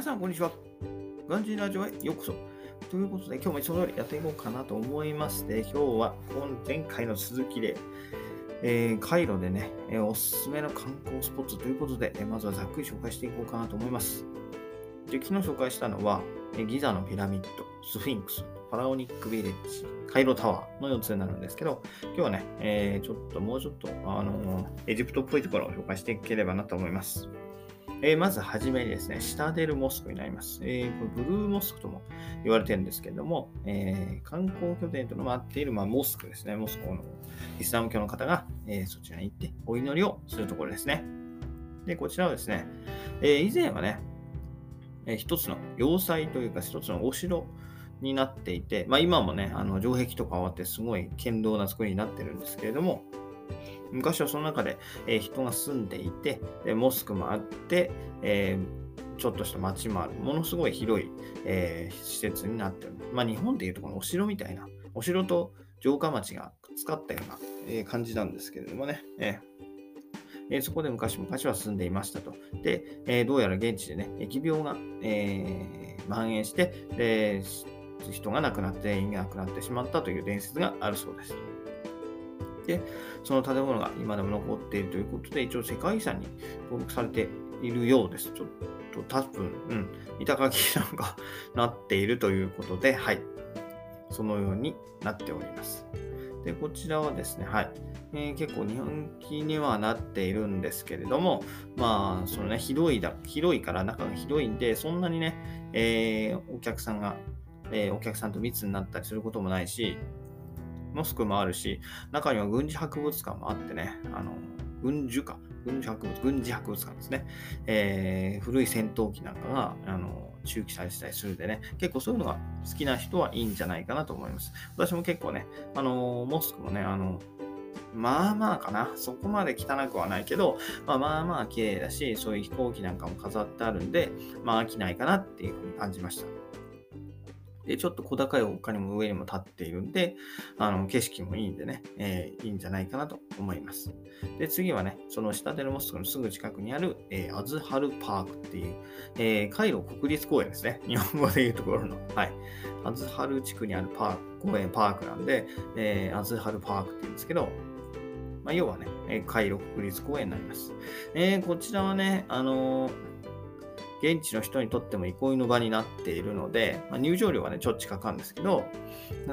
皆さん、こんにちは。ガンジーラジオへようこそ。ということで、今日もいつも通りやっていこうかなと思いまして、今日は前回の続きで、えー、カイロでね、えー、おすすめの観光スポットということで、えー、まずはざっくり紹介していこうかなと思います。で昨日紹介したのは、えギザのピラミッド、スフィンクス、パラオニックビレッジ、カイロタワーの4つになるんですけど、今日はね、え、ちょっともうちょっと、あのエジプトっぽいところを紹介していければなと思います。えー、まずはじめにですね、シタデルモスクになります。えー、これブルーモスクとも言われてるんですけれども、えー、観光拠点となっている、まあ、モスクですね。モスクのイスラム教の方が、えそちらに行ってお祈りをするところですね。で、こちらはですね、え以前はね、え一つの要塞というか一つのお城になっていて、まあ、今もね、あの城壁とか終わってすごい堅牢な作りになってるんですけれども、昔はその中で、えー、人が住んでいて、でモスクもあって、えー、ちょっとした町もある、ものすごい広い、えー、施設になってる。まあ、日本でいうとこのお城みたいな、お城と城下町が使ったような、え感じなんですけれどもね。ええそこで昔々は住んでいましたと。で、えどうやら現地でね、疫病が、えー、蔓延して、で人が亡くなって、全員が亡くなってしまったという伝説があるそうです。で、その建物が今でも残っているということで、一応世界遺産に登録されているようです。ちょっと多分、うん、板垣なんかなっているということで、はい。そのようになっております。で、こちらはですね、はい。えー、結構日本機にはなっているんですけれども、まあ、そのね、広いだ、広いから中が広いんで、そんなにね、えー、お客さんが、えー、お客さんと密になったりすることもないし、モスクもあるし、中には軍事博物館もあってね、あの、軍需か、軍事博物、軍事博物館ですね。えー、古い戦闘機なんかが、あの、駐機されてたりするんでね、結構そういうのが好きな人はいいんじゃないかなと思います。私も結構ね、あの、モスクもね、あの、まあまあかな。そこまで汚くはないけど、まあまあまあ綺麗だし、そういう飛行機なんかも飾ってあるんで、まあ飽きないかなっていうふうに感じました。で、ちょっと小高い丘にも上にも立っているんで、あの、景色もいいんでね、えー、いいんじゃないかなと思います。で、次はね、その下手のモスクのすぐ近くにある、えー、アズハルパークっていう、えー、カイロ国立公園ですね。日本語で言うところの。はい。アズハル地区にあるパーク、公園パークなんで、えー、アズハルパークって言うんですけど、まあ、要はね、カイロ国立公園になります。えー、こちらはね、あのー現地の人にとっても憩いの場になっているので、まあ、入場料はね、ちょっちかかるんですけど、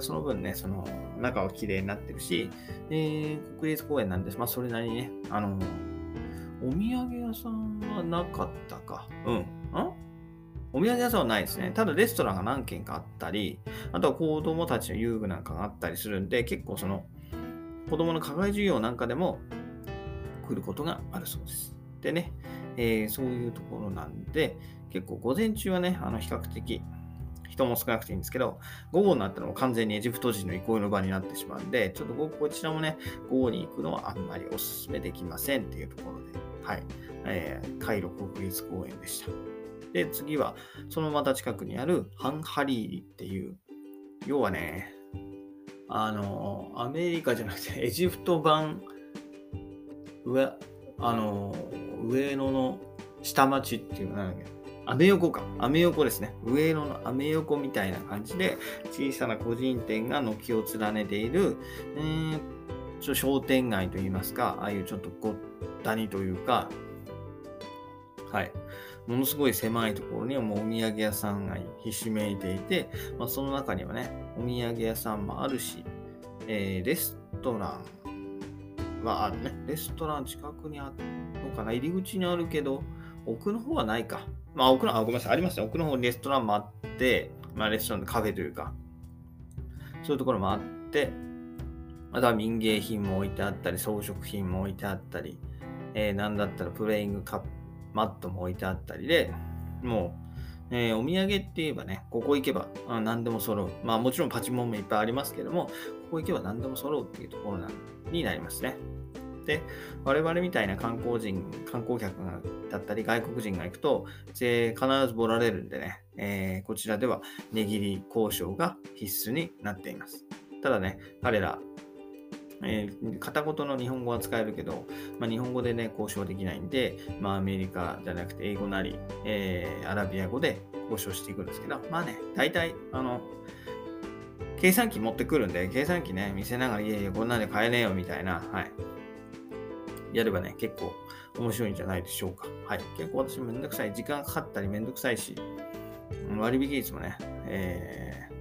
その分ね、その中は綺麗になってるし、えー、国立公園なんです。まあ、それなりにね、あのお土産屋さんはなかったか。うん。んお土産屋さんはないですね。ただレストランが何軒かあったり、あとは子供たちの遊具なんかがあったりするんで、結構その子供の課外授業なんかでも来ることがあるそうです。でね、えー、そういうところなんで、結構午前中はね、あの比較的人も少なくていいんですけど、午後になったらも完全にエジプト人の憩いの場になってしまうんで、ちょっとこちらもね、午後に行くのはあんまりお勧めできませんっていうところで、はい、えー、カイロ国立公園でした。で、次は、そのまた近くにあるハンハリーリっていう、要はね、あの、アメリカじゃなくてエジプト版、上、あの、上野の下町っていうのなんだっけアメ横か。アメ横ですね。上野のアメ横みたいな感じで、小さな個人店が軒を連ねている、えー、ちょ商店街といいますか、ああいうちょっとごったにというか、はい。ものすごい狭いところにはもうお土産屋さんがひしめいていて、まあ、その中にはね、お土産屋さんもあるし、えー、レストランはあるね。レストラン近くにあるのかな入り口にあるけど、奥の方はないか。まあ、奥の、あ、ごめんなさい、ありますね。奥の方にレストランもあって、まあ、レストランのカフェというか、そういうところもあって、あとは民芸品も置いてあったり、装飾品も置いてあったり、えー、なんだったらプレイングカップ、マットも置いてあったりで、もう、えー、お土産って言えばね、ここ行けば何でも揃う。まあもちろんパチモンもいっぱいありますけども、ここ行けば何でも揃うっていうところなになりますね。で、我々みたいな観光人、観光客だったり外国人が行くと、必ずボられるんでね、えー、こちらでは値切り交渉が必須になっています。ただね、彼ら、えー、片言の日本語は使えるけど、まあ、日本語でね、交渉できないんで、まあ、アメリカじゃなくて英語なり、えー、アラビア語で交渉していくんですけど、まあね、大体、あの、計算機持ってくるんで、計算機ね、見せながら、いやいや、こんなんで買えねえよ、みたいな、はい。やればね、結構面白いんじゃないでしょうか。はい。結構私めんどくさい。時間かかったりめんどくさいし、割引率もね、えー、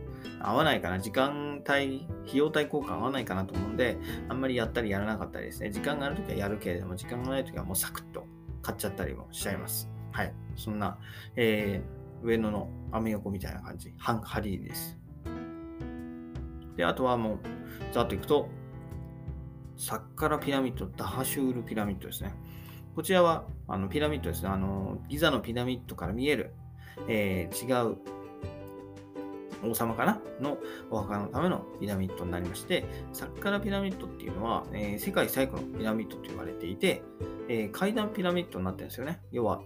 合わないかな。時間帯、費用対効果合わないかなと思うんで、あんまりやったりやらなかったりですね。時間があるときはやるけれども、時間がないときはもうサクッと買っちゃったりもしちゃいます。はい。そんな、えー、上野のアメ横みたいな感じ。ハンハリーです。で、あとはもう、ざっといくと、サッカラピラミッド、ダハシュールピラミッドですね。こちらはあのピラミッドですね。あのギザのピラミッドから見える、えー、違う王様かなのお墓のためのピラミッドになりまして、サッカラピラミッドっていうのは、えー、世界最古のピラミッドと言われていて、えー、階段ピラミッドになってるんですよね。要は、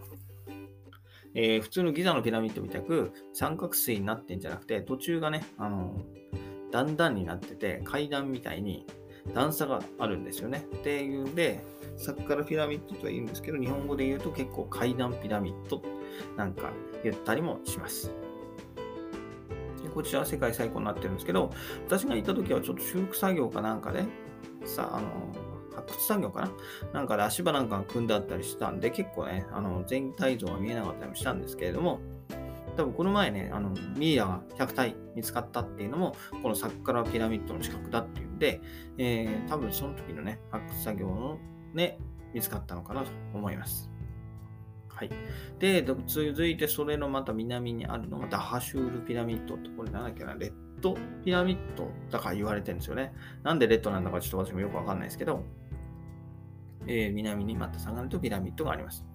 えー、普通のギザのピラミッドみたく三角錐になってんじゃなくて、途中がね、あの段々になってて、階段みたいに段差があるんですよね。っていうんで、サッカラピラミッドとは言うんですけど、日本語で言うと結構階段ピラミッドなんか言ったりもします。でこちらは世界最高になってるんですけど、私が行った時はちょっと修復作業かなんかで、さあの、発掘作業かな？なんかで足場なんかが組んであったりしたんで、結構ね、あの全体像が見えなかったりもしたんですけれども、多分この前ね、あのミイラが100体見つかったっていうのも、このサッカラピラミッドの近くだっていうんで、えー、多分その時のね、発掘作業のね、見つかったのかなと思います。はい。で、続いてそれのまた南にあるのがダハシュールピラミッドと、これなんだっけな、レッドピラミッドだから言われてるんですよね。なんでレッドなんだかちょっと私もよくわかんないですけど、えー、南にまた下がるとピラミッドがあります。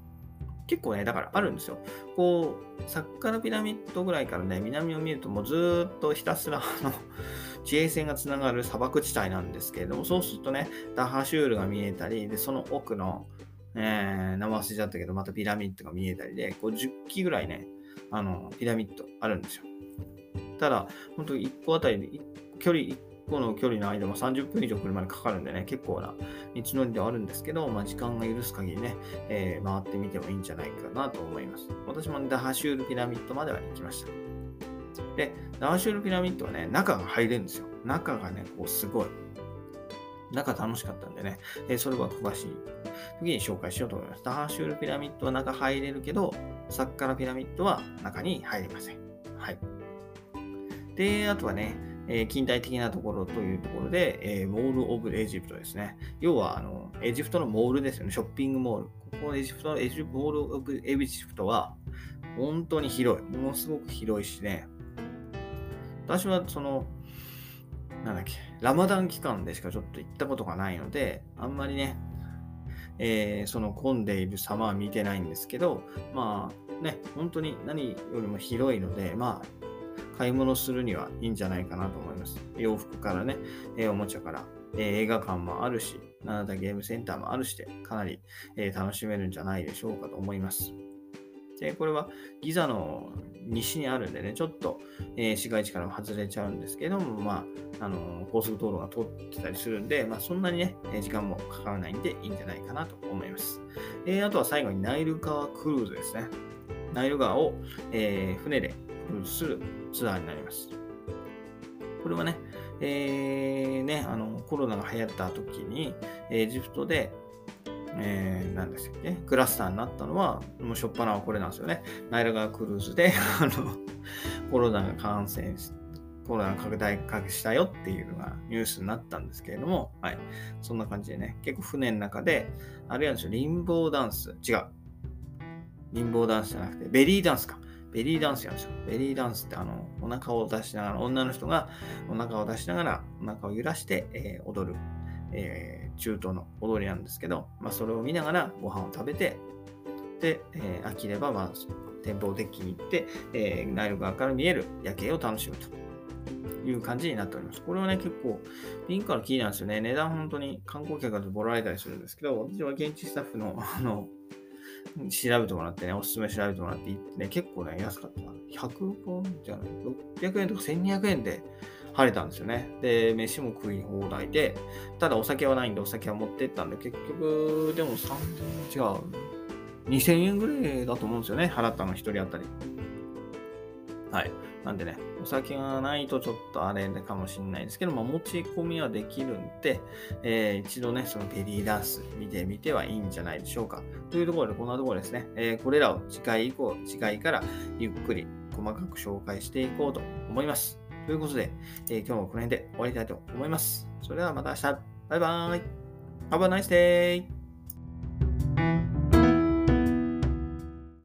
結構ね、だからあるんですよ。こう、サッカーピラミッドぐらいからね、南を見るともうずっとひたすら、あの、地平線がつながる砂漠地帯なんですけれども、そうするとね、ダハシュールが見えたり、で、その奥の、えー、名前忘れちゃったけど、またピラミッドが見えたりで、こう10基ぐらいね、あの、ピラミッドあるんですよ。ただ、本当に1個あたりで、距離1個の距離の間も30分以上車にかかるんでね、結構な道のりではあるんですけど、まあ、時間が許す限りね、えー、回ってみてもいいんじゃないかなと思います。私もダハシュールピラミッドまでは行きました。で、ダハシュールピラミッドはね、中が入れるんですよ。中がね、こうすごい。中楽しかったんでね、え、それは詳しい時に紹介しようと思います。ダハシュールピラミッドは中入れるけど、サッカラピラミッドは中に入りません。はい。で、あとはね、え近代的なところというところで、えモール・オブ・エジプトですね。要はあの、エジプトのモールですよね。ショッピングモール。ここエジプトのエジプモール・オブ・エジプトは、本当に広い。ものすごく広いしね。私はその、なんだっけ、ラマダン期間でしかちょっと行ったことがないので、あんまりね、えー、その混んでいる様は見てないんですけど、まあね、本当に何よりも広いので、まあ、買い物するにはいいんじゃないかなと思います。洋服からね、えおもちゃから、え映画館もあるし、なんだゲームセンターもあるしで、かなり、え楽しめるんじゃないでしょうかと思います。で、これはギザの西にあるんでね、ちょっと、えー、市街地からも外れちゃうんですけども、まあ、あのー、高速道路が通ってたりするんで、まあ、そんなにね、時間もかからないんでいいんじゃないかなと思います。えー、あとは最後にナイル川クルーズですね。ナイル川を、え船でクルーズするツアーになります。これはね、えー、ね、あの、コロナが流行った時に、エジプトで、えー、なんですよね、クラスターになったのは、もうしょっぱなはこれなんですよね。ナイル川クルーズで、あの、コロナが感染し、コロナが拡大したよっていうのがニュースになったんですけれども、はい。そんな感じでね、結構船の中で、あるいはですよ、リンボーダンス、違う。リンボーダンスじゃなくて、ベリーダンスか。ベリーダンスやんですよ。ベリーダンスってあの、お腹を出しながら、女の人がお腹を出しながら、お腹を揺らして、えー、踊る、えー、中東の踊りなんですけど、まあ、それを見ながらご飯を食べて、で、えー、飽きれば、まあ、展望デッキに行って、えー、ナイル川から見える夜景を楽しむという感じになっております。これはね、結構、ピンからキーなんですよね。値段本当に観光客だとボラれたりするんですけど、私は現地スタッフの、あの、調べてもらってね、おすすめ調べてもらってね、結構ね、安かった。100本じゃない、600円とか1200円で、晴れたんですよね。で、飯も食い放題で、ただお酒はないんでお酒は持ってったんで、結局、でも3000違う。2000円ぐらいだと思うんですよね。払ったの1人当たり。はい。なんでね、お酒がないとちょっとあれかもしれないですけど、まあ、持ち込みはできるんで、えー、一度ね、そのベリーダンス見てみてはいいんじゃないでしょうか。というところで、こんなところですね、えー、これらを次回以降、次回からゆっくり細かく紹介していこうと思います。ということで、えー、今日もこの辺で終わりたいと思います。それではまた明日。バイバーイ。Have a nice day!